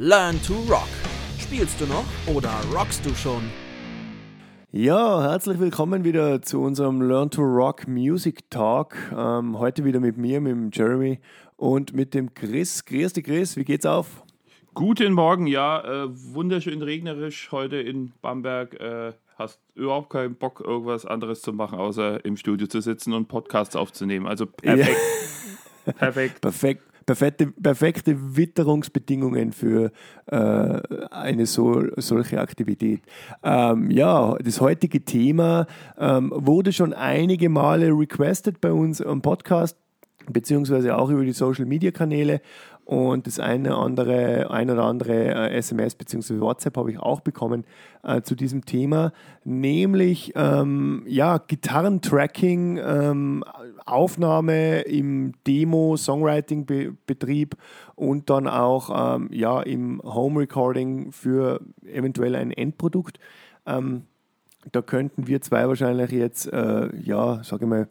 Learn to Rock. Spielst du noch oder rockst du schon? Ja, herzlich willkommen wieder zu unserem Learn to Rock Music Talk. Ähm, heute wieder mit mir, mit dem Jeremy und mit dem Chris. Grüß dich, Chris, wie geht's auf? Guten Morgen, ja, äh, wunderschön regnerisch heute in Bamberg. Äh, hast überhaupt keinen Bock, irgendwas anderes zu machen, außer im Studio zu sitzen und Podcasts aufzunehmen. Also perfekt. Ja. perfekt. perfekt perfekte, perfekte Witterungsbedingungen für äh, eine so, solche Aktivität. Ähm, ja, das heutige Thema ähm, wurde schon einige Male requested bei uns am Podcast beziehungsweise auch über die Social Media Kanäle und das eine andere, ein oder andere äh, SMS bzw. WhatsApp habe ich auch bekommen äh, zu diesem Thema, nämlich ähm, ja, Gitarrentracking, ähm, Aufnahme im Demo-Songwriting-Betrieb und dann auch ähm, ja, im Home-Recording für eventuell ein Endprodukt. Ähm, da könnten wir zwei wahrscheinlich jetzt, äh, ja, sage ich mal,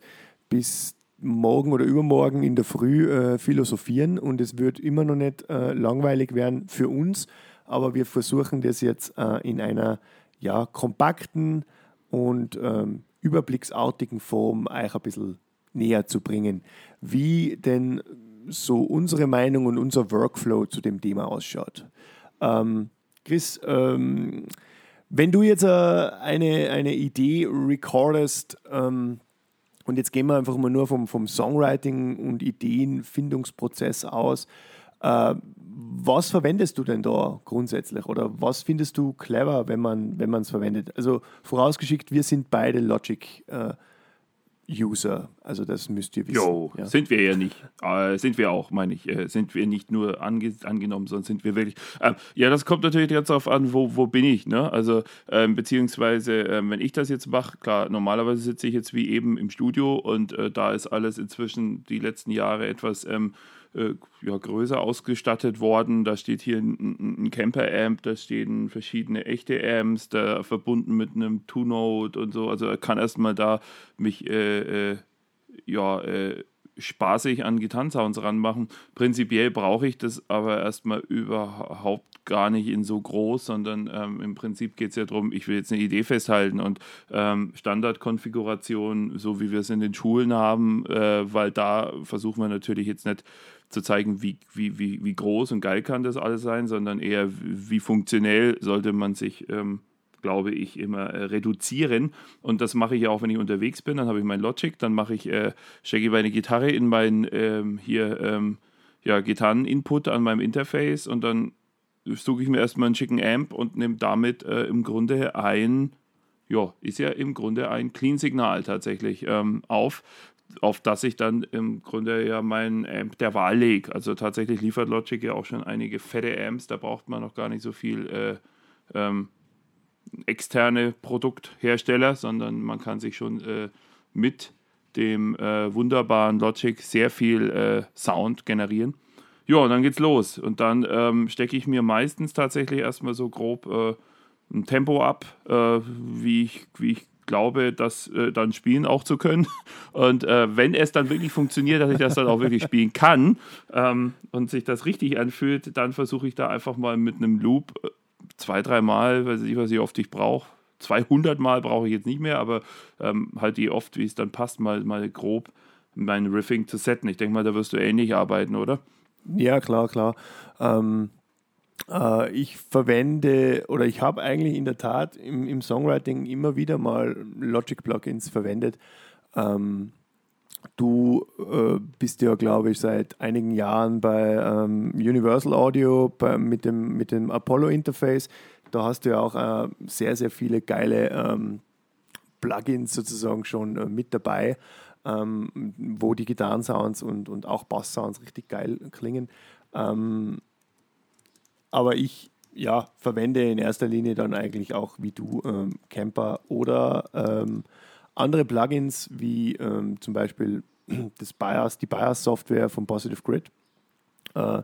bis morgen oder übermorgen in der Früh äh, philosophieren und es wird immer noch nicht äh, langweilig werden für uns, aber wir versuchen das jetzt äh, in einer ja, kompakten und ähm, überblicksartigen Form euch ein bisschen näher zu bringen, wie denn so unsere Meinung und unser Workflow zu dem Thema ausschaut. Ähm, Chris, ähm, wenn du jetzt äh, eine, eine Idee recordest, ähm, und jetzt gehen wir einfach mal nur vom, vom Songwriting und Ideenfindungsprozess aus. Äh, was verwendest du denn da grundsätzlich oder was findest du clever, wenn man es verwendet? Also vorausgeschickt, wir sind beide Logic äh, User. Also das müsst ihr wissen. Jo, ja. sind wir ja nicht. Äh, sind wir auch, meine ich. Äh, sind wir nicht nur ange angenommen, sondern sind wir wirklich. Äh, ja, das kommt natürlich jetzt darauf an, wo, wo bin ich. Ne? Also ähm, beziehungsweise, ähm, wenn ich das jetzt mache, klar, normalerweise sitze ich jetzt wie eben im Studio und äh, da ist alles inzwischen die letzten Jahre etwas ähm, äh, ja, größer ausgestattet worden. Da steht hier ein, ein Camper-Amp, da stehen verschiedene echte Amps, da verbunden mit einem Two-Note und so. Also kann erstmal da mich äh, äh, ja, äh, spaßig an Gitarrensounds ranmachen. Prinzipiell brauche ich das aber erstmal überhaupt gar nicht in so groß, sondern ähm, im Prinzip geht es ja darum, ich will jetzt eine Idee festhalten und ähm, Standardkonfiguration, so wie wir es in den Schulen haben, äh, weil da versuchen wir natürlich jetzt nicht zu zeigen, wie, wie, wie, wie groß und geil kann das alles sein, sondern eher, wie funktionell sollte man sich ähm, glaube ich, immer äh, reduzieren. Und das mache ich auch, wenn ich unterwegs bin. Dann habe ich mein Logic, dann mache ich, äh, stecke ich meine Gitarre in mein ähm, hier ähm, ja, Gitarren-Input an meinem Interface und dann suche ich mir erstmal einen schicken Amp und nehme damit äh, im Grunde ein, ja, ist ja im Grunde ein Clean-Signal tatsächlich ähm, auf, auf das ich dann im Grunde ja mein Amp der Wahl lege. Also tatsächlich liefert Logic ja auch schon einige fette Amps, da braucht man noch gar nicht so viel äh, ähm, externe Produkthersteller, sondern man kann sich schon äh, mit dem äh, wunderbaren Logic sehr viel äh, Sound generieren. Ja, und dann geht's los. Und dann ähm, stecke ich mir meistens tatsächlich erstmal so grob äh, ein Tempo ab, äh, wie, ich, wie ich glaube, das äh, dann spielen auch zu können. Und wenn es dann wirklich funktioniert, dass ich das dann auch wirklich spielen kann ähm, und sich das richtig anfühlt, dann versuche ich da einfach mal mit einem Loop zwei, dreimal, weiß ich, was ich oft ich brauche. 200 Mal brauche ich jetzt nicht mehr, aber ähm, halt die oft, wie es dann passt, mal, mal grob mein Riffing zu setzen. Ich denke mal, da wirst du ähnlich arbeiten, oder? Ja, klar, klar. Ähm, äh, ich verwende oder ich habe eigentlich in der Tat im, im Songwriting immer wieder mal Logic-Plugins verwendet. Ähm, Du äh, bist ja, glaube ich, seit einigen Jahren bei ähm, Universal Audio bei, mit, dem, mit dem Apollo-Interface. Da hast du ja auch äh, sehr, sehr viele geile ähm, Plugins sozusagen schon äh, mit dabei, ähm, wo die Gitarrensounds und, und auch Bass-Sounds richtig geil klingen. Ähm, aber ich ja, verwende in erster Linie dann eigentlich auch wie du ähm, Camper oder ähm, andere Plugins wie ähm, zum Beispiel das BIOS, die BIOS-Software von Positive Grid, äh,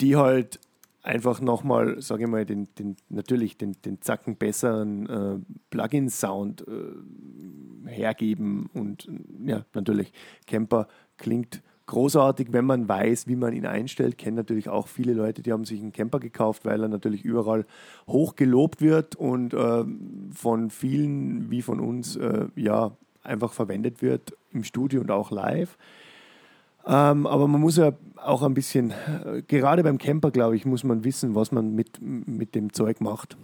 die halt einfach nochmal, sage ich mal, den, den, natürlich den, den Zacken besseren äh, Plugin-Sound äh, hergeben und ja, natürlich, Camper klingt großartig, wenn man weiß, wie man ihn einstellt. Kennen natürlich auch viele Leute, die haben sich einen Camper gekauft, weil er natürlich überall hoch gelobt wird und äh, von vielen wie von uns äh, ja einfach verwendet wird im Studio und auch live. Ähm, aber man muss ja auch ein bisschen, äh, gerade beim Camper, glaube ich, muss man wissen, was man mit, mit dem Zeug macht.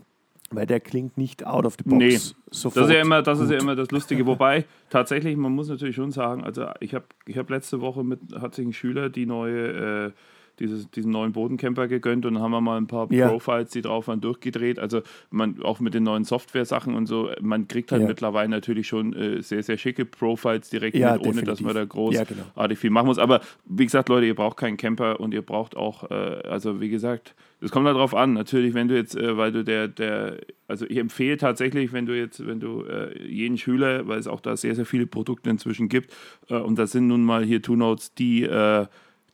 Weil der klingt nicht out of the box. Nee, sofort das ist ja immer das, ist ja immer das Lustige. Wobei, tatsächlich, man muss natürlich schon sagen, also ich habe ich hab letzte Woche mit, hat sich ein Schüler die neue äh, dieses, diesen neuen Bodencamper gegönnt und dann haben wir mal ein paar ja. Profiles, die drauf waren, durchgedreht. Also man auch mit den neuen Software-Sachen und so, man kriegt halt ja. mittlerweile natürlich schon äh, sehr, sehr schicke Profiles direkt ja, mit, ohne definitiv. dass man da großartig genau. viel machen muss. Aber wie gesagt, Leute, ihr braucht keinen Camper und ihr braucht auch, äh, also wie gesagt, es kommt darauf an, natürlich, wenn du jetzt, äh, weil du der, der, also ich empfehle tatsächlich, wenn du jetzt, wenn du äh, jeden Schüler, weil es auch da sehr, sehr viele Produkte inzwischen gibt, äh, und das sind nun mal hier Two Notes, die äh,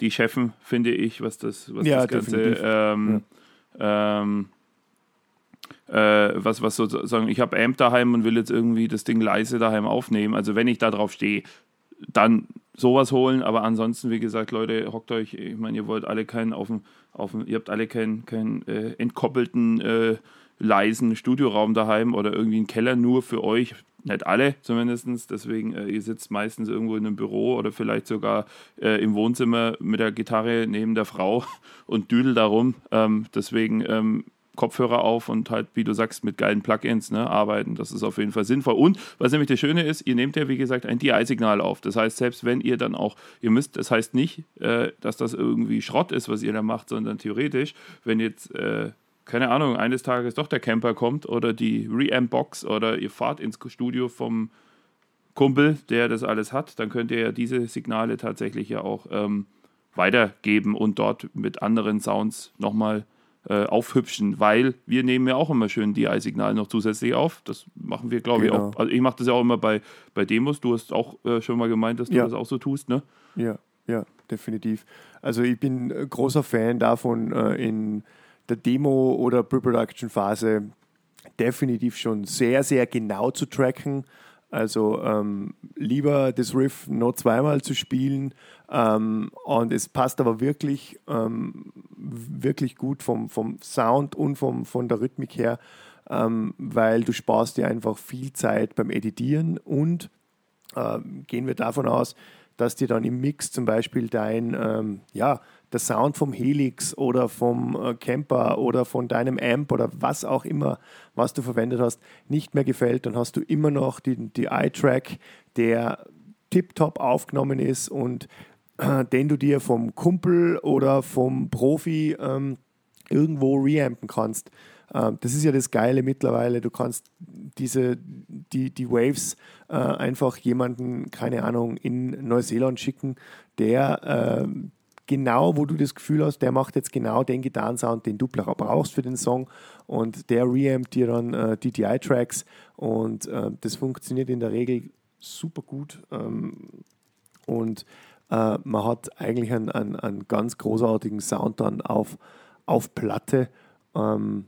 die Chefen, finde ich, was das, was ja, das Ganze ähm, ja. ähm, äh, was, was sozusagen, ich habe Amp daheim und will jetzt irgendwie das Ding leise daheim aufnehmen. Also wenn ich da drauf stehe, dann sowas holen, aber ansonsten, wie gesagt, Leute, hockt euch, ich meine, ihr wollt alle keinen auf dem, auf dem ihr habt alle keinen, keinen äh, entkoppelten, äh, leisen Studioraum daheim oder irgendwie einen Keller nur für euch. Nicht alle zumindest. Deswegen, äh, ihr sitzt meistens irgendwo in einem Büro oder vielleicht sogar äh, im Wohnzimmer mit der Gitarre neben der Frau und düdelt darum. Ähm, deswegen ähm, Kopfhörer auf und halt, wie du sagst, mit geilen Plugins ne, arbeiten. Das ist auf jeden Fall sinnvoll. Und was nämlich das Schöne ist, ihr nehmt ja, wie gesagt, ein DI-Signal auf. Das heißt, selbst wenn ihr dann auch, ihr müsst, das heißt nicht, äh, dass das irgendwie Schrott ist, was ihr da macht, sondern theoretisch, wenn jetzt äh, keine Ahnung, eines Tages doch der Camper kommt oder die Reamp-Box oder ihr fahrt ins Studio vom Kumpel, der das alles hat, dann könnt ihr ja diese Signale tatsächlich ja auch ähm, weitergeben und dort mit anderen Sounds nochmal äh, aufhübschen, weil wir nehmen ja auch immer schön DI-Signal noch zusätzlich auf. Das machen wir, glaube genau. ich, auch. Also ich mache das ja auch immer bei, bei Demos. Du hast auch äh, schon mal gemeint, dass du ja. das auch so tust, ne? Ja, ja, definitiv. Also ich bin großer Fan davon, äh, in der Demo- oder Pre-Production-Phase definitiv schon sehr, sehr genau zu tracken. Also ähm, lieber das Riff noch zweimal zu spielen. Ähm, und es passt aber wirklich, ähm, wirklich gut vom, vom Sound und vom, von der Rhythmik her, ähm, weil du sparst dir einfach viel Zeit beim Editieren und äh, gehen wir davon aus, dass dir dann im Mix zum Beispiel dein, ähm, ja, der Sound vom Helix oder vom äh, Camper oder von deinem Amp oder was auch immer, was du verwendet hast, nicht mehr gefällt, dann hast du immer noch den die track der tiptop aufgenommen ist und äh, den du dir vom Kumpel oder vom Profi ähm, irgendwo reampen kannst. Äh, das ist ja das Geile mittlerweile. Du kannst diese, die, die Waves äh, einfach jemanden, keine Ahnung, in Neuseeland schicken, der äh, genau, wo du das Gefühl hast, der macht jetzt genau den Gitarrensound, den du brauchst für den Song und der reampt dir dann äh, DTI-Tracks und äh, das funktioniert in der Regel super gut ähm, und äh, man hat eigentlich einen, einen, einen, ganz großartigen Sound dann auf, auf Platte. Ähm,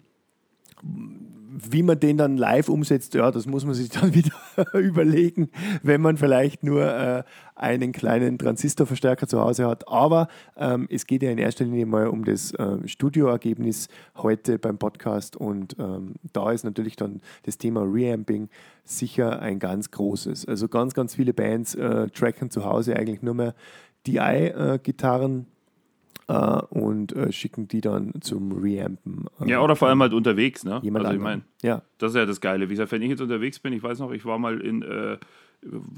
wie man den dann live umsetzt, ja, das muss man sich dann wieder überlegen, wenn man vielleicht nur äh, einen kleinen Transistorverstärker zu Hause hat. Aber ähm, es geht ja in erster Linie mal um das äh, Studioergebnis heute beim Podcast und ähm, da ist natürlich dann das Thema Reamping sicher ein ganz großes. Also ganz, ganz viele Bands äh, tracken zu Hause eigentlich nur mehr DI-Gitarren Uh, und uh, schicken die dann zum Reampen. Uh, ja, oder vor allem halt unterwegs, ne? Jemand also ich meine, ja. das ist ja das Geile. Wie gesagt, wenn ich jetzt unterwegs bin, ich weiß noch, ich war mal in äh,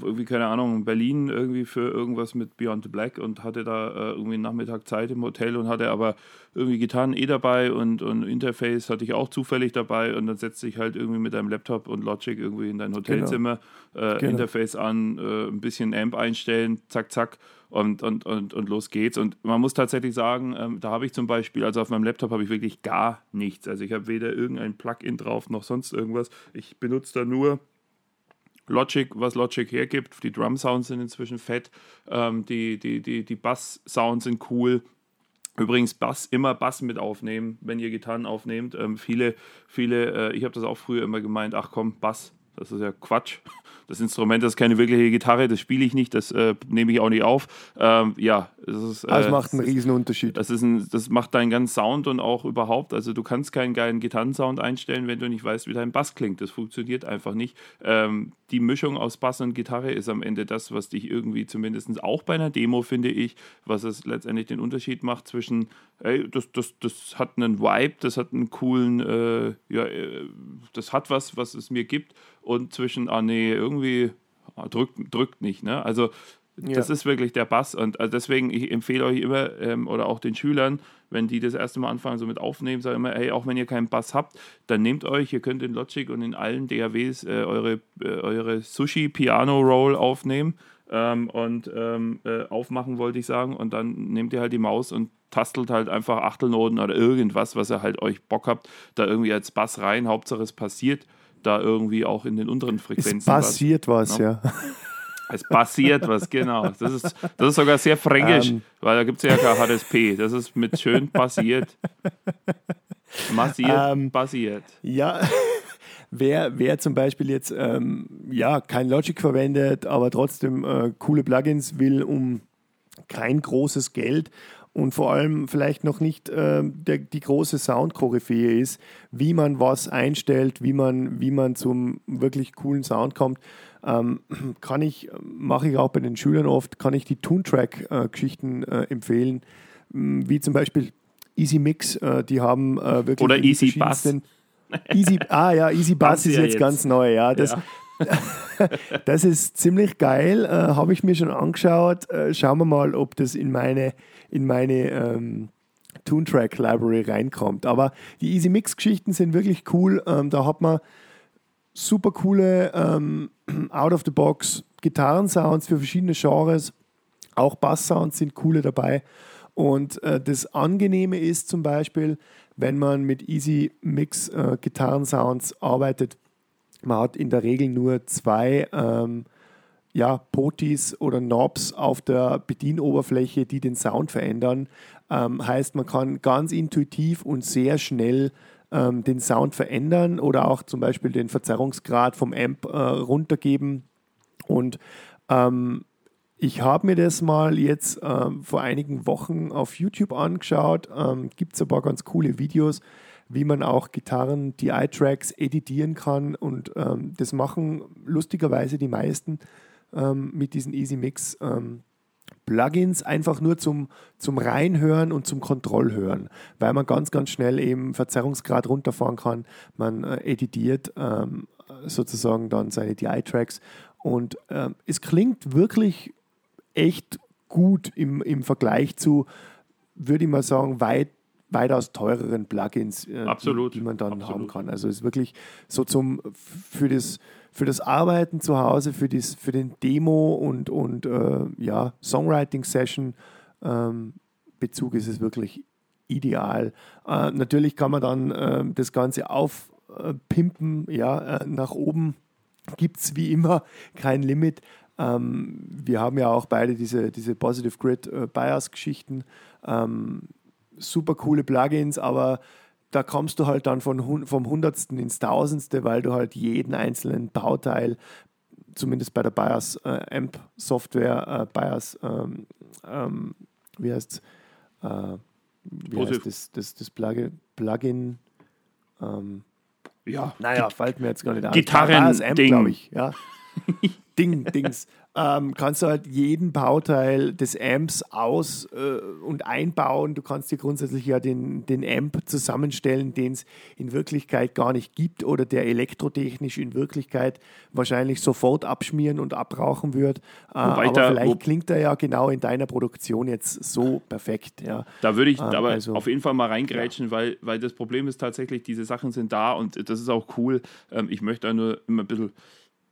irgendwie, keine Ahnung, Berlin irgendwie für irgendwas mit Beyond the Black und hatte da äh, irgendwie einen Nachmittag Zeit im Hotel und hatte aber irgendwie Gitarren eh dabei und, und Interface hatte ich auch zufällig dabei und dann setzte ich halt irgendwie mit deinem Laptop und Logic irgendwie in dein Hotelzimmer, genau. Äh, genau. Interface an, äh, ein bisschen Amp einstellen, zack, zack und, und, und, und los geht's. Und man muss tatsächlich sagen, ähm, da habe ich zum Beispiel, also auf meinem Laptop habe ich wirklich gar nichts. Also ich habe weder irgendein Plugin drauf noch sonst irgendwas. Ich benutze da nur Logic, was Logic hergibt. Die Drum-Sounds sind inzwischen fett. Ähm, die die, die, die Bass-Sounds sind cool. Übrigens Bass, immer Bass mit aufnehmen, wenn ihr Gitarren aufnehmt. Ähm, viele, viele, äh, ich habe das auch früher immer gemeint, ach komm, Bass, Das ist ja Quatsch das Instrument das ist keine wirkliche Gitarre, das spiele ich nicht, das äh, nehme ich auch nicht auf. Ähm, ja, das ist. Äh, das macht einen riesen Unterschied. Das, ist ein, das macht deinen ganzen Sound und auch überhaupt, also du kannst keinen geilen Gitarrensound einstellen, wenn du nicht weißt, wie dein Bass klingt. Das funktioniert einfach nicht. Ähm, die Mischung aus Bass und Gitarre ist am Ende das, was dich irgendwie zumindest auch bei einer Demo, finde ich, was es letztendlich den Unterschied macht zwischen, ey, das, das, das hat einen Vibe, das hat einen coolen, äh, ja, äh, das hat was, was es mir gibt und zwischen, ah nee, irgendwie ah, drückt, drückt nicht. Ne? Also ja. das ist wirklich der Bass und also deswegen, ich empfehle euch immer ähm, oder auch den Schülern, wenn die das erste Mal anfangen, so mit aufnehmen, sage immer, hey, auch wenn ihr keinen Bass habt, dann nehmt euch, ihr könnt in Logic und in allen DAWs äh, eure, äh, eure Sushi Piano Roll aufnehmen ähm, und ähm, äh, aufmachen, wollte ich sagen, und dann nehmt ihr halt die Maus und tastelt halt einfach Achtelnoten oder irgendwas, was ihr halt euch Bock habt, da irgendwie als Bass rein, Hauptsache es passiert da irgendwie auch in den unteren Frequenzen. Es passiert was, was ja. Es passiert was, genau. Das ist, das ist sogar sehr fränkisch, um, ähm. weil da gibt es ja kein HSP. Das ist mit schön passiert. Massiert, um, ähm, passiert. Ja, wer, wer zum Beispiel jetzt ähm, ja, kein Logic verwendet, aber trotzdem äh, coole Plugins will, um kein großes Geld und vor allem vielleicht noch nicht äh, der, die große Sound-Koryphäe ist, wie man was einstellt, wie man, wie man zum wirklich coolen Sound kommt, ähm, kann ich, mache ich auch bei den Schülern oft, kann ich die Toontrack-Geschichten äh, empfehlen, wie zum Beispiel Easy Mix, äh, die haben äh, wirklich Oder Easy Bass. Easy, ah ja, Easy Bass ist jetzt, jetzt, ganz neu, ja. Das, ja. das ist ziemlich geil, äh, habe ich mir schon angeschaut. Äh, schauen wir mal, ob das in meine, in meine ähm, Toontrack Library reinkommt. Aber die Easy Mix Geschichten sind wirklich cool. Ähm, da hat man super coole ähm, Out of the Box Gitarrensounds für verschiedene Genres. Auch Bass-Sounds sind coole dabei. Und äh, das Angenehme ist zum Beispiel, wenn man mit Easy Mix äh, Gitarrensounds arbeitet, man hat in der Regel nur zwei ähm, ja, Potis oder Knobs auf der Bedienoberfläche, die den Sound verändern. Ähm, heißt, man kann ganz intuitiv und sehr schnell ähm, den Sound verändern oder auch zum Beispiel den Verzerrungsgrad vom Amp äh, runtergeben. Und ähm, ich habe mir das mal jetzt äh, vor einigen Wochen auf YouTube angeschaut. Ähm, Gibt es ein paar ganz coole Videos wie man auch Gitarren, DI-Tracks editieren kann. Und ähm, das machen lustigerweise die meisten ähm, mit diesen Easy Mix. Ähm, Plugins einfach nur zum, zum Reinhören und zum Kontrollhören, weil man ganz, ganz schnell eben Verzerrungsgrad runterfahren kann. Man äh, editiert ähm, sozusagen dann seine DI-Tracks und äh, es klingt wirklich echt gut im, im Vergleich zu, würde ich mal sagen, weit weitaus teureren Plugins, äh, die, die, man dann Absolut. haben kann. Also es ist wirklich so zum für das für das Arbeiten zu Hause, für, das, für den Demo und, und äh, ja, Songwriting-Session ähm, Bezug ist es wirklich ideal. Äh, natürlich kann man dann äh, das Ganze aufpimpen, ja, äh, nach oben gibt es wie immer kein Limit. Ähm, wir haben ja auch beide diese, diese Positive Grid äh, Bias-Geschichten. Ähm, super coole Plugins, aber da kommst du halt dann von, vom Hundertsten ins Tausendste, weil du halt jeden einzelnen Bauteil, zumindest bei der Bias äh, Amp Software, äh, Bias, ähm, ähm, wie heißt äh, wie heißt das, das, das Plugin, Plugin ähm, ja, naja, fällt mir jetzt gar nicht ein. Gitarren-Ding. glaube ich. Ja. Ding, Dings ähm, kannst du halt jeden Bauteil des Amps aus- äh, und einbauen. Du kannst dir grundsätzlich ja den, den Amp zusammenstellen, den es in Wirklichkeit gar nicht gibt oder der elektrotechnisch in Wirklichkeit wahrscheinlich sofort abschmieren und abrauchen wird. Äh, aber da, vielleicht klingt er ja genau in deiner Produktion jetzt so perfekt. Ja. Da würde ich ähm, aber also, auf jeden Fall mal reingrätschen, ja. weil, weil das Problem ist tatsächlich, diese Sachen sind da und das ist auch cool. Ähm, ich möchte da nur immer ein bisschen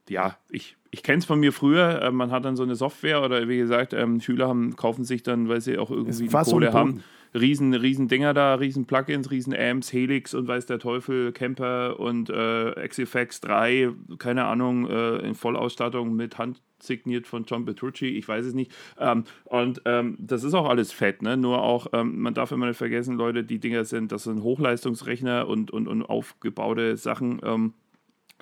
ja, ich, ich kenne es von mir früher, äh, man hat dann so eine Software oder wie gesagt, ähm, Schüler haben, kaufen sich dann, weil sie auch irgendwie Kohle haben, riesen, riesen Dinger da, riesen Plugins, riesen Amps, Helix und weiß der Teufel, Camper und äh, XFX 3, keine Ahnung, äh, in Vollausstattung mit Hand signiert von John Petrucci, ich weiß es nicht. Ähm, und ähm, das ist auch alles fett, ne? Nur auch, ähm, man darf immer nicht vergessen, Leute, die Dinger sind, das sind Hochleistungsrechner und, und, und aufgebaute Sachen.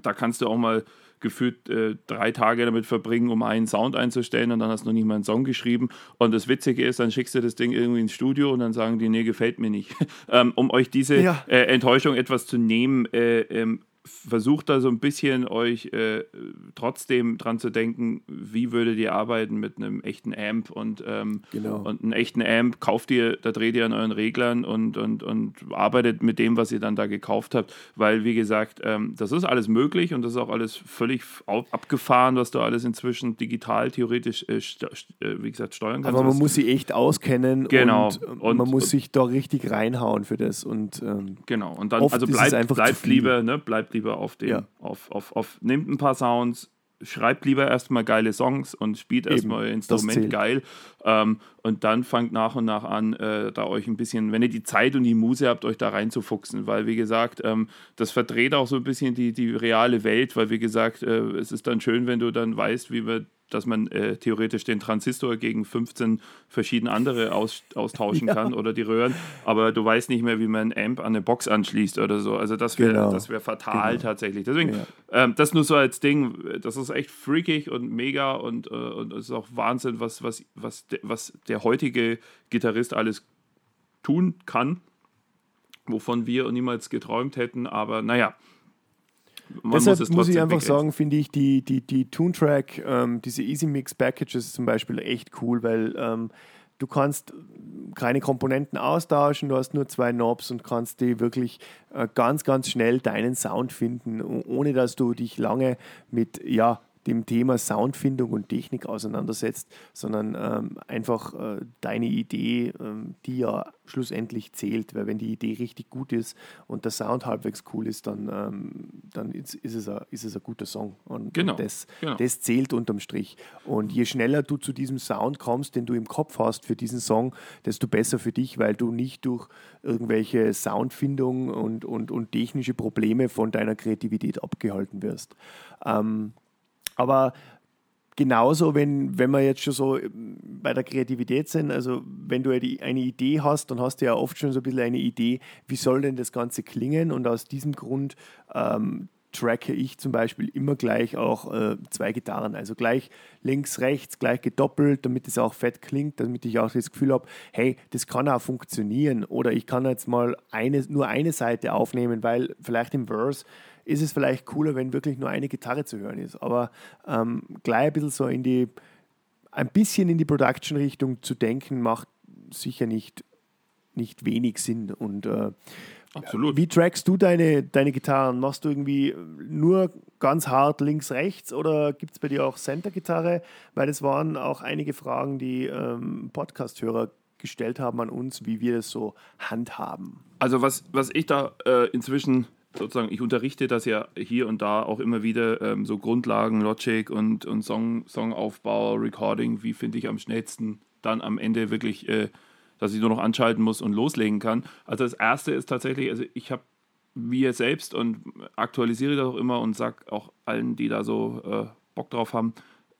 Da kannst du auch mal gefühlt äh, drei Tage damit verbringen, um einen Sound einzustellen und dann hast du noch nicht mal einen Song geschrieben. Und das Witzige ist, dann schickst du das Ding irgendwie ins Studio und dann sagen die, nee, gefällt mir nicht. ähm, um euch diese ja. äh, Enttäuschung etwas zu nehmen, äh, ähm, versucht da so ein bisschen euch äh, trotzdem dran zu denken, wie würdet ihr arbeiten mit einem echten Amp und, ähm, genau. und einen echten Amp kauft ihr, da dreht ihr an euren Reglern und, und, und arbeitet mit dem, was ihr dann da gekauft habt, weil wie gesagt, ähm, das ist alles möglich und das ist auch alles völlig abgefahren, was du alles inzwischen digital theoretisch, äh, äh, wie gesagt, steuern kannst. Aber man muss sich echt auskennen genau. und, und man muss sich da richtig reinhauen für das und ähm, genau und dann also bleibt, bleibt lieber, ne, bleibt lieber auf dem, ja. auf, auf, auf, nehmt ein paar Sounds, schreibt lieber erstmal geile Songs und spielt erstmal euer Instrument geil. Ähm, und dann fangt nach und nach an, äh, da euch ein bisschen, wenn ihr die Zeit und die Muse habt, euch da reinzufuchsen. Weil, wie gesagt, ähm, das verdreht auch so ein bisschen die, die reale Welt, weil, wie gesagt, äh, es ist dann schön, wenn du dann weißt, wie wir dass man äh, theoretisch den Transistor gegen 15 verschiedene andere aus, austauschen ja. kann oder die Röhren, aber du weißt nicht mehr, wie man ein Amp an eine Box anschließt oder so. Also das wäre genau. wär fatal genau. tatsächlich. Deswegen, ja. ähm, das nur so als Ding, das ist echt freakig und mega und, äh, und es ist auch Wahnsinn, was, was, was, de, was der heutige Gitarrist alles tun kann, wovon wir niemals geträumt hätten, aber naja, man Deshalb muss, muss ich einfach begrenzen. sagen, finde ich die, die, die Toontrack, ähm, diese Easy Mix Packages zum Beispiel echt cool, weil ähm, du kannst keine Komponenten austauschen, du hast nur zwei Knobs und kannst die wirklich äh, ganz, ganz schnell deinen Sound finden, ohne dass du dich lange mit ja, dem Thema Soundfindung und Technik auseinandersetzt, sondern ähm, einfach äh, deine Idee, ähm, die ja schlussendlich zählt, weil wenn die Idee richtig gut ist und der Sound halbwegs cool ist, dann, ähm, dann ist, ist, es ein, ist es ein guter Song. Und, genau, und das, genau. das zählt unterm Strich. Und je schneller du zu diesem Sound kommst, den du im Kopf hast für diesen Song, desto besser für dich, weil du nicht durch irgendwelche Soundfindung und, und, und technische Probleme von deiner Kreativität abgehalten wirst. Ähm, aber genauso, wenn, wenn wir jetzt schon so ähm, bei der Kreativität sind, also wenn du eine Idee hast, dann hast du ja oft schon so ein bisschen eine Idee, wie soll denn das Ganze klingen? Und aus diesem Grund ähm, tracke ich zum Beispiel immer gleich auch äh, zwei Gitarren, also gleich links, rechts, gleich gedoppelt, damit es auch fett klingt, damit ich auch das Gefühl habe, hey, das kann auch funktionieren. Oder ich kann jetzt mal eine, nur eine Seite aufnehmen, weil vielleicht im Verse ist es vielleicht cooler, wenn wirklich nur eine Gitarre zu hören ist. Aber ähm, gleich ein bisschen so in die, ein bisschen in die Production-Richtung zu denken, macht sicher nicht, nicht wenig Sinn. Und äh, Absolut. Wie trackst du deine, deine Gitarren? Machst du irgendwie nur ganz hart links, rechts oder gibt es bei dir auch Center-Gitarre? Weil das waren auch einige Fragen, die ähm, Podcast-Hörer gestellt haben an uns, wie wir das so handhaben. Also was, was ich da äh, inzwischen sozusagen, ich unterrichte das ja hier und da auch immer wieder, ähm, so Grundlagen, Logic und, und Song, Songaufbau, Recording, wie finde ich am schnellsten dann am Ende wirklich, äh, dass ich nur noch anschalten muss und loslegen kann. Also das Erste ist tatsächlich, also ich habe mir selbst und aktualisiere das auch immer und sage auch allen, die da so äh, Bock drauf haben,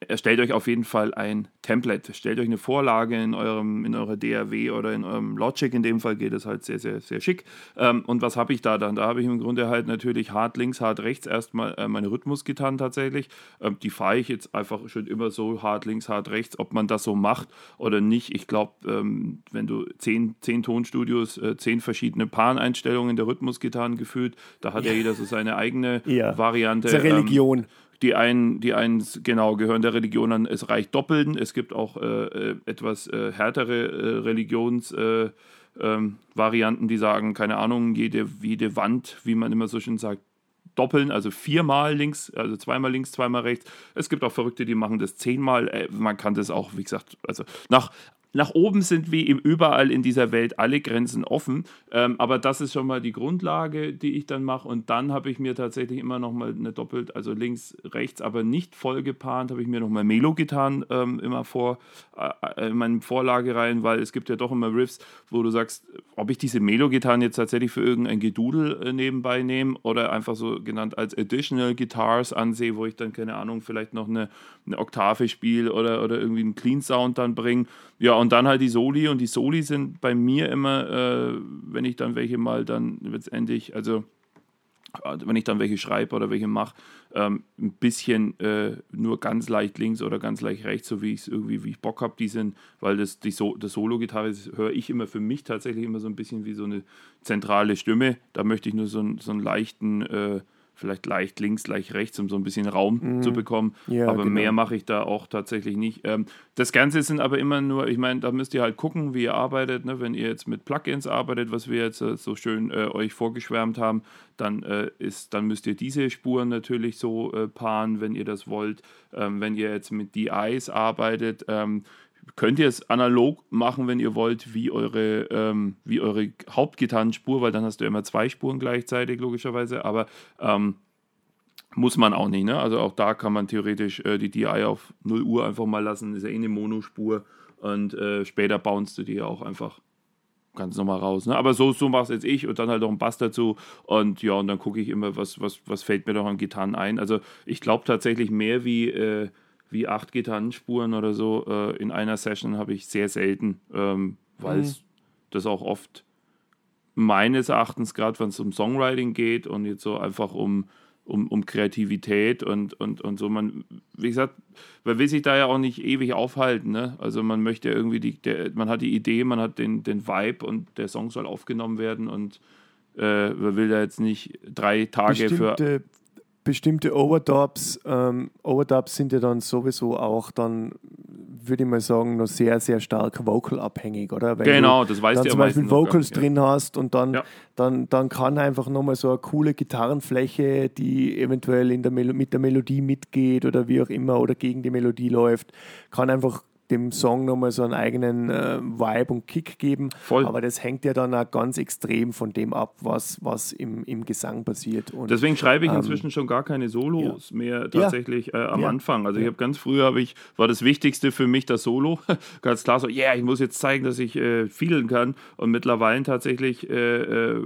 erstellt euch auf jeden Fall ein Template. Stellt euch eine Vorlage in, eurem, in eurer DAW oder in eurem Logic. In dem Fall geht es halt sehr, sehr, sehr schick. Ähm, und was habe ich da dann? Da habe ich im Grunde halt natürlich hart links, hart rechts erstmal äh, meine Rhythmusgitarren tatsächlich. Ähm, die fahre ich jetzt einfach schon immer so hart links, hart rechts. Ob man das so macht oder nicht, ich glaube, ähm, wenn du zehn, zehn Tonstudios, äh, zehn verschiedene Pan-Einstellungen der Rhythmusgitarren gefühlt, da hat ja, jeder so seine eigene ja. Variante. Ist eine Religion. Die einen, die einen genau gehören der Religion an, es reicht Doppeln. Es gibt auch äh, äh etwas äh, härtere äh, Religionsvarianten, ähm, die sagen, keine Ahnung, jede, jede Wand, wie man immer so schön sagt, doppeln, also viermal links, also zweimal links, zweimal rechts. Es gibt auch Verrückte, die machen das zehnmal. Äh, man kann das auch, wie gesagt, also nach nach oben sind wie überall in dieser Welt alle Grenzen offen. Ähm, aber das ist schon mal die Grundlage, die ich dann mache. Und dann habe ich mir tatsächlich immer noch mal eine doppelt, also links, rechts, aber nicht voll gepaart, habe ich mir noch mal Melo-Gitarren ähm, immer vor äh, in meine Vorlage rein, weil es gibt ja doch immer Riffs, wo du sagst, ob ich diese Melo-Gitarren jetzt tatsächlich für irgendein Gedudel äh, nebenbei nehme oder einfach so genannt als Additional Guitars ansehe, wo ich dann, keine Ahnung, vielleicht noch eine, eine Oktave spiele oder, oder irgendwie einen Clean Sound dann bringe. Ja, und dann halt die Soli. Und die Soli sind bei mir immer, äh, wenn ich dann welche mal dann letztendlich, also wenn ich dann welche schreibe oder welche mache, ähm, ein bisschen äh, nur ganz leicht links oder ganz leicht rechts, so wie ich irgendwie, wie ich Bock habe, die sind, weil das, die so das Solo-Gitarre höre ich immer für mich tatsächlich immer so ein bisschen wie so eine zentrale Stimme. Da möchte ich nur so, so einen leichten äh, vielleicht leicht links, leicht rechts, um so ein bisschen Raum mhm. zu bekommen. Ja, aber genau. mehr mache ich da auch tatsächlich nicht. Ähm, das Ganze sind aber immer nur, ich meine, da müsst ihr halt gucken, wie ihr arbeitet. Ne? Wenn ihr jetzt mit Plugins arbeitet, was wir jetzt äh, so schön äh, euch vorgeschwärmt haben, dann, äh, ist, dann müsst ihr diese Spuren natürlich so äh, paaren, wenn ihr das wollt. Ähm, wenn ihr jetzt mit DIs arbeitet, ähm, könnt ihr es analog machen, wenn ihr wollt, wie eure, ähm, wie eure Hauptgitarrenspur, weil dann hast du immer zwei Spuren gleichzeitig, logischerweise, aber ähm, muss man auch nicht. Ne? Also auch da kann man theoretisch äh, die DI auf 0 Uhr einfach mal lassen, ist ja eh eine Monospur und äh, später bounst du die auch einfach ganz normal raus. Ne? Aber so, so es jetzt ich und dann halt noch ein Bass dazu und ja, und dann gucke ich immer, was, was, was fällt mir doch an Gitarren ein. Also ich glaube tatsächlich mehr wie äh, wie acht Gitarrenspuren oder so äh, in einer Session habe ich sehr selten, ähm, weil es mhm. das auch oft meines Erachtens, gerade wenn es um Songwriting geht und jetzt so einfach um, um, um Kreativität und, und, und so, man, wie gesagt, man will sich da ja auch nicht ewig aufhalten, ne? Also man möchte irgendwie die, der, man hat die Idee, man hat den, den Vibe und der Song soll aufgenommen werden und äh, man will da jetzt nicht drei Tage Bestimmte für bestimmte Overdubs, ähm, Overdubs sind ja dann sowieso auch dann, würde ich mal sagen, noch sehr, sehr stark vocal-abhängig, oder? Weil genau, das weißt du ja zum Beispiel Vocals noch, drin ja. hast und dann, ja. dann, dann kann einfach nochmal so eine coole Gitarrenfläche, die eventuell in der mit der Melodie mitgeht oder wie auch immer oder gegen die Melodie läuft, kann einfach dem Song nochmal so einen eigenen äh, Vibe und Kick geben. Voll. Aber das hängt ja dann auch ganz extrem von dem ab, was, was im, im Gesang passiert. Und, Deswegen schreibe ich ähm, inzwischen schon gar keine Solos ja. mehr tatsächlich ja. äh, am ja. Anfang. Also ich habe ganz früher habe ich, war das Wichtigste für mich das Solo. ganz klar so, ja, yeah, ich muss jetzt zeigen, dass ich äh, fiedeln kann. Und mittlerweile tatsächlich äh, äh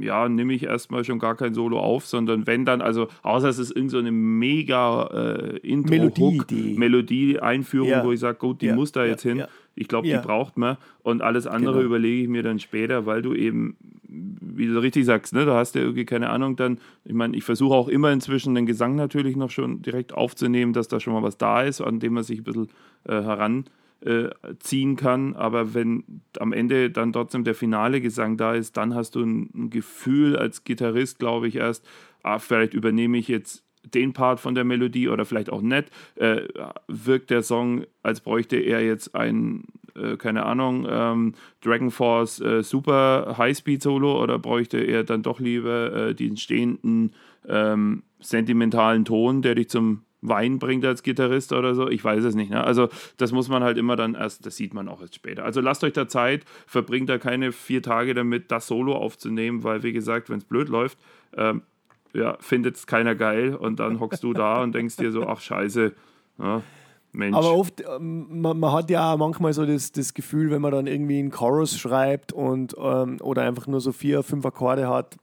ja, nehme ich erstmal schon gar kein Solo auf, sondern wenn dann, also außer es ist irgendeine so mega äh, Intro, Melodie, Melodie Einführung, ja. wo ich sage, gut, die ja. muss da jetzt hin. Ich glaube, die braucht man. Und alles andere genau. überlege ich mir dann später, weil du eben, wie du richtig sagst, ne, da hast du irgendwie keine Ahnung dann. Ich meine, ich versuche auch immer inzwischen den Gesang natürlich noch schon direkt aufzunehmen, dass da schon mal was da ist, an dem man sich ein bisschen äh, heran äh, ziehen kann. Aber wenn am Ende dann trotzdem der finale Gesang da ist, dann hast du ein, ein Gefühl als Gitarrist, glaube ich, erst, ah, vielleicht übernehme ich jetzt den Part von der Melodie oder vielleicht auch nicht. Äh, wirkt der Song, als bräuchte er jetzt ein, äh, keine Ahnung, ähm, Dragon Force äh, Super Highspeed Solo oder bräuchte er dann doch lieber äh, den stehenden ähm, sentimentalen Ton, der dich zum Wein bringt als Gitarrist oder so. Ich weiß es nicht. Ne? Also das muss man halt immer dann erst, das sieht man auch erst später. Also lasst euch da Zeit, verbringt da keine vier Tage damit, das Solo aufzunehmen, weil wie gesagt, wenn es blöd läuft, ähm, ja, findet es keiner geil und dann hockst du da und denkst dir so, ach scheiße, ja, Mensch. Aber oft, ähm, man, man, hat ja manchmal so das, das Gefühl, wenn man dann irgendwie einen Chorus schreibt und ähm, oder einfach nur so vier, fünf Akkorde hat,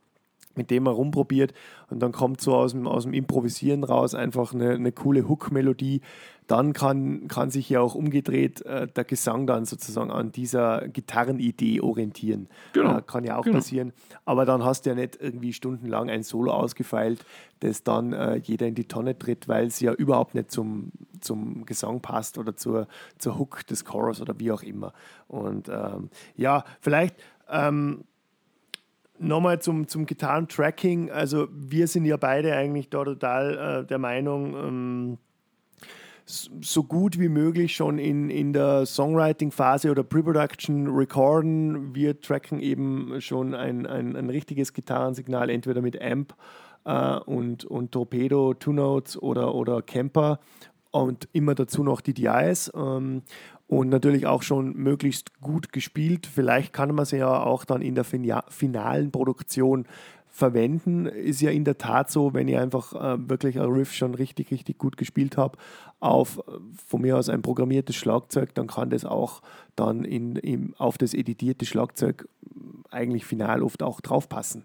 mit dem man rumprobiert und dann kommt so aus dem, aus dem Improvisieren raus einfach eine, eine coole Hook-Melodie, dann kann, kann sich ja auch umgedreht äh, der Gesang dann sozusagen an dieser Gitarrenidee orientieren. Genau. Äh, kann ja auch genau. passieren. Aber dann hast du ja nicht irgendwie stundenlang ein Solo ausgefeilt, das dann äh, jeder in die Tonne tritt, weil es ja überhaupt nicht zum, zum Gesang passt oder zur, zur Hook des Chorus oder wie auch immer. Und ähm, ja, vielleicht. Ähm, Nochmal zum, zum Gitarrentracking. Also, wir sind ja beide eigentlich da total äh, der Meinung, ähm, so gut wie möglich schon in, in der Songwriting-Phase oder Pre-Production recorden. Wir tracken eben schon ein, ein, ein richtiges Gitarrensignal, entweder mit Amp äh, und, und Torpedo, Two Notes oder, oder Camper und immer dazu noch die DIs. Ähm, und natürlich auch schon möglichst gut gespielt. Vielleicht kann man sie ja auch dann in der finalen Produktion verwenden. Ist ja in der Tat so, wenn ich einfach äh, wirklich ein Riff schon richtig, richtig gut gespielt habe, auf äh, von mir aus ein programmiertes Schlagzeug, dann kann das auch dann in, in, auf das editierte Schlagzeug eigentlich final oft auch draufpassen.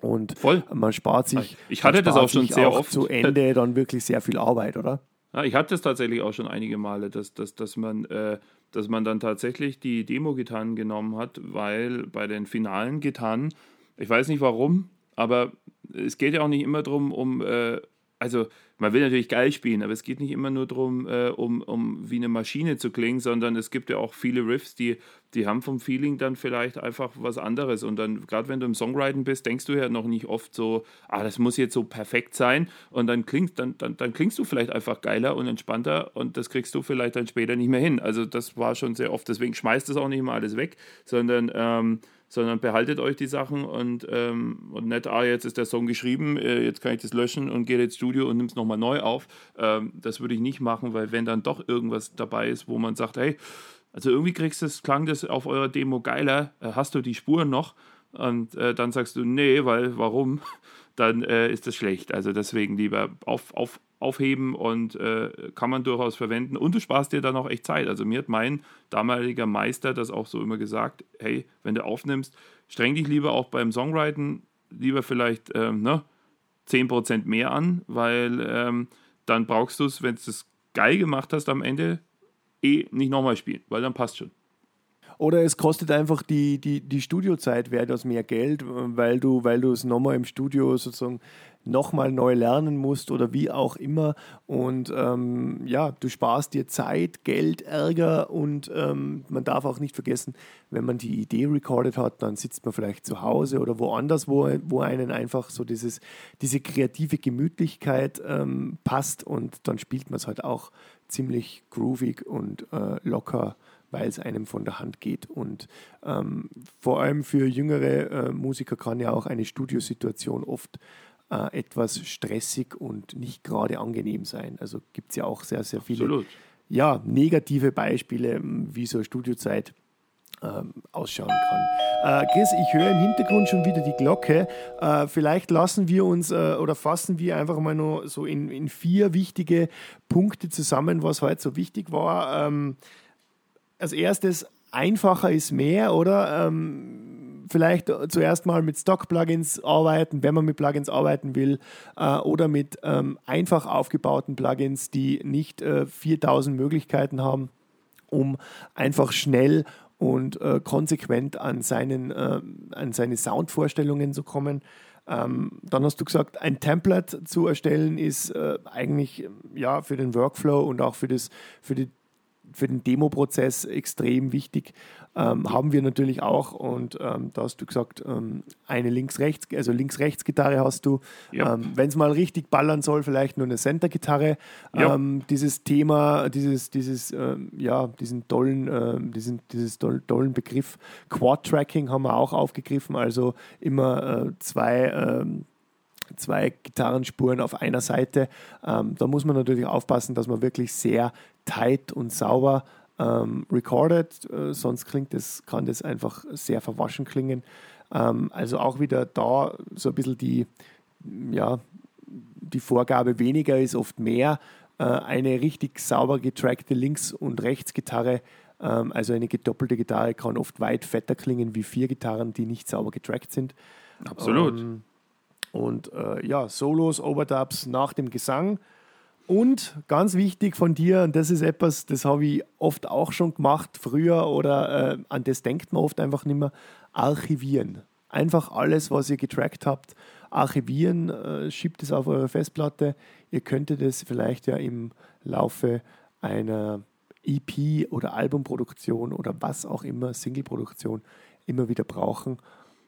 Und Voll. man spart sich, ich hatte das auch schon sehr auch oft zu Ende dann wirklich sehr viel Arbeit, oder? Ja, ich hatte es tatsächlich auch schon einige Male, dass, dass, dass, man, äh, dass man dann tatsächlich die Demo-Gitarren genommen hat, weil bei den finalen Gitarren, ich weiß nicht warum, aber es geht ja auch nicht immer darum, um, äh, also man will natürlich geil spielen, aber es geht nicht immer nur darum, äh, um, um wie eine Maschine zu klingen, sondern es gibt ja auch viele Riffs, die, die haben vom Feeling dann vielleicht einfach was anderes. Und dann, gerade wenn du im Songwriting bist, denkst du ja noch nicht oft so, ah, das muss jetzt so perfekt sein. Und dann klingst, dann, dann, dann klingst du vielleicht einfach geiler und entspannter und das kriegst du vielleicht dann später nicht mehr hin. Also das war schon sehr oft. Deswegen schmeißt das auch nicht immer alles weg, sondern ähm, sondern behaltet euch die Sachen und, ähm, und nicht, ah, jetzt ist der Song geschrieben, äh, jetzt kann ich das löschen und gehe ins Studio und nimm es nochmal neu auf. Ähm, das würde ich nicht machen, weil wenn dann doch irgendwas dabei ist, wo man sagt, hey, also irgendwie kriegst das, klang das auf eurer Demo geiler, äh, hast du die Spuren noch? Und äh, dann sagst du, nee, weil warum? Dann äh, ist das schlecht. Also deswegen lieber auf, auf, aufheben und äh, kann man durchaus verwenden. Und du sparst dir dann auch echt Zeit. Also mir hat mein damaliger Meister das auch so immer gesagt, hey, wenn du aufnimmst, streng dich lieber auch beim Songwriting lieber vielleicht ähm, ne, 10% mehr an, weil ähm, dann brauchst du es, wenn du es geil gemacht hast am Ende, eh nicht nochmal spielen, weil dann passt schon. Oder es kostet einfach die, die, die Studiozeit das mehr Geld, weil du, weil du es nochmal im Studio sozusagen nochmal neu lernen musst oder wie auch immer. Und ähm, ja, du sparst dir Zeit, Geld, Ärger und ähm, man darf auch nicht vergessen, wenn man die Idee recorded hat, dann sitzt man vielleicht zu Hause oder woanders, wo, wo einen einfach so dieses, diese kreative Gemütlichkeit ähm, passt und dann spielt man es halt auch ziemlich groovig und äh, locker weil es einem von der Hand geht. Und ähm, vor allem für jüngere äh, Musiker kann ja auch eine Studiosituation oft äh, etwas stressig und nicht gerade angenehm sein. Also gibt es ja auch sehr, sehr viele ja, negative Beispiele, wie so eine Studiozeit ausschauen kann. Äh, Chris, ich höre im Hintergrund schon wieder die Glocke. Äh, vielleicht lassen wir uns äh, oder fassen wir einfach mal nur so in, in, vier wichtige Punkte zusammen, was heute so wichtig war. Ähm, als erstes, einfacher ist mehr, oder? Ähm, vielleicht zuerst mal mit Stock-Plugins arbeiten, wenn man mit Plugins arbeiten will, äh, oder mit ähm, einfach aufgebauten Plugins, die nicht äh, 4000 Möglichkeiten haben, um einfach schnell und äh, konsequent an, seinen, äh, an seine Soundvorstellungen zu kommen. Ähm, dann hast du gesagt, ein Template zu erstellen ist äh, eigentlich ja, für den Workflow und auch für, das, für die für den Demo-Prozess extrem wichtig. Ähm, haben wir natürlich auch und ähm, da hast du gesagt, ähm, eine links-rechts, also links-rechts-Gitarre hast du. Ja. Ähm, Wenn es mal richtig ballern soll, vielleicht nur eine Center-Gitarre. Ja. Ähm, dieses Thema, dieses, dieses, ähm, ja, diesen tollen, diesen, dieses tollen Begriff Quad-Tracking haben wir auch aufgegriffen, also immer äh, zwei zwei Gitarrenspuren auf einer Seite. Ähm, da muss man natürlich aufpassen, dass man wirklich sehr tight und sauber ähm, recordet, äh, sonst klingt das, kann das einfach sehr verwaschen klingen. Ähm, also auch wieder da so ein bisschen die, ja, die Vorgabe weniger ist oft mehr. Äh, eine richtig sauber getrackte Links- und Rechtsgitarre, ähm, also eine gedoppelte Gitarre, kann oft weit fetter klingen wie vier Gitarren, die nicht sauber getrackt sind. Absolut. Ähm, und äh, ja, Solos, Overdubs nach dem Gesang. Und ganz wichtig von dir, und das ist etwas, das habe ich oft auch schon gemacht früher oder äh, an das denkt man oft einfach nicht mehr, archivieren. Einfach alles, was ihr getrackt habt, archivieren, äh, schiebt es auf eure Festplatte. Ihr könntet es vielleicht ja im Laufe einer EP oder Albumproduktion oder was auch immer, Singleproduktion, immer wieder brauchen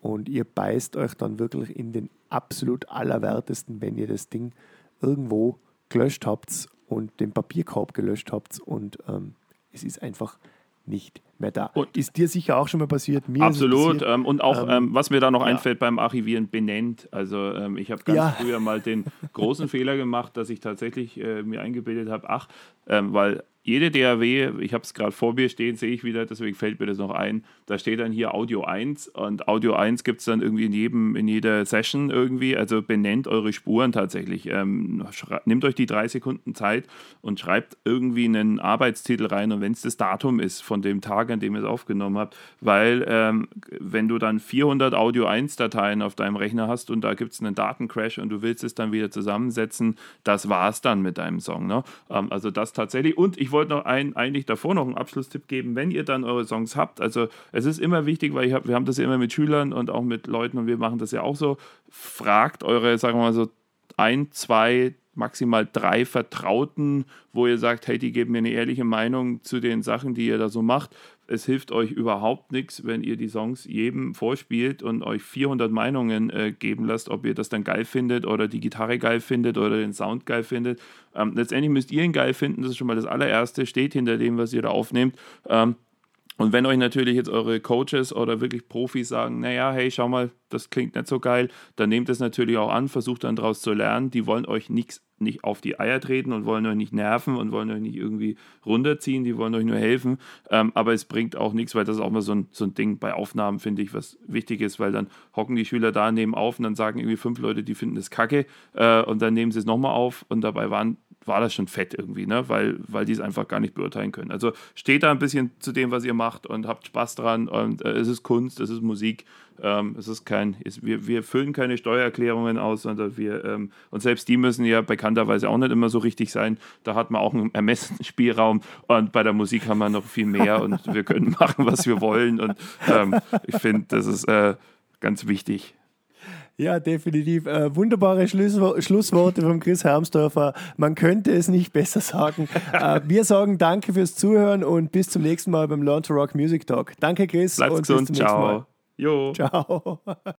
und ihr beißt euch dann wirklich in den absolut allerwertesten, wenn ihr das Ding irgendwo gelöscht habt und den Papierkorb gelöscht habt und ähm, es ist einfach nicht mehr da. Und ist dir sicher auch schon mal passiert? Mir absolut. Passiert. Ähm, und auch, ähm, ähm, was mir da noch ja. einfällt beim Archivieren, benennt. Also ähm, ich habe ganz ja. früher mal den großen Fehler gemacht, dass ich tatsächlich äh, mir eingebildet habe, ach, ähm, weil jede DAW, ich habe es gerade vor mir stehen, sehe ich wieder, deswegen fällt mir das noch ein, da steht dann hier Audio 1 und Audio 1 gibt es dann irgendwie in, jedem, in jeder Session irgendwie, also benennt eure Spuren tatsächlich. Ähm, nehmt euch die drei Sekunden Zeit und schreibt irgendwie einen Arbeitstitel rein und wenn es das Datum ist von dem Tag, an dem ihr es aufgenommen habt, weil ähm, wenn du dann 400 Audio 1 Dateien auf deinem Rechner hast und da gibt es einen Datencrash und du willst es dann wieder zusammensetzen, das war es dann mit deinem Song. Ne? Ähm, also das tatsächlich und ich wollte noch ein, eigentlich davor noch einen Abschlusstipp geben, wenn ihr dann eure Songs habt. Also es ist immer wichtig, weil hab, wir haben das ja immer mit Schülern und auch mit Leuten und wir machen das ja auch so. Fragt eure, sagen wir mal so, ein, zwei, maximal drei Vertrauten, wo ihr sagt, hey, die geben mir eine ehrliche Meinung zu den Sachen, die ihr da so macht. Es hilft euch überhaupt nichts, wenn ihr die Songs jedem vorspielt und euch 400 Meinungen äh, geben lasst, ob ihr das dann geil findet oder die Gitarre geil findet oder den Sound geil findet. Ähm, letztendlich müsst ihr ihn geil finden, das ist schon mal das allererste, steht hinter dem, was ihr da aufnehmt. Ähm, und wenn euch natürlich jetzt eure Coaches oder wirklich Profis sagen, naja, hey, schau mal, das klingt nicht so geil, dann nehmt es natürlich auch an, versucht dann daraus zu lernen. Die wollen euch nichts nicht auf die Eier treten und wollen euch nicht nerven und wollen euch nicht irgendwie runterziehen, die wollen euch nur helfen. Ähm, aber es bringt auch nichts, weil das ist auch mal so ein, so ein Ding bei Aufnahmen, finde ich, was wichtig ist, weil dann hocken die Schüler da, nehmen auf und dann sagen irgendwie fünf Leute, die finden das kacke äh, und dann nehmen sie es nochmal auf und dabei waren war das schon fett irgendwie, ne? weil, weil die es einfach gar nicht beurteilen können. Also steht da ein bisschen zu dem, was ihr macht und habt Spaß dran und äh, es ist Kunst, es ist Musik, ähm, es ist kein, es, wir, wir füllen keine Steuererklärungen aus, sondern wir, ähm, und selbst die müssen ja bekannterweise auch nicht immer so richtig sein. Da hat man auch einen Ermessensspielraum und bei der Musik haben wir noch viel mehr und wir können machen, was wir wollen und ähm, ich finde, das ist äh, ganz wichtig. Ja, definitiv. Äh, wunderbare Schlusswo Schlussworte von Chris Hermsdorfer. Man könnte es nicht besser sagen. Äh, wir sagen danke fürs Zuhören und bis zum nächsten Mal beim Learn to Rock Music Talk. Danke, Chris. Bleib's und gesund. bis zum Ciao. Mal. Jo. Ciao.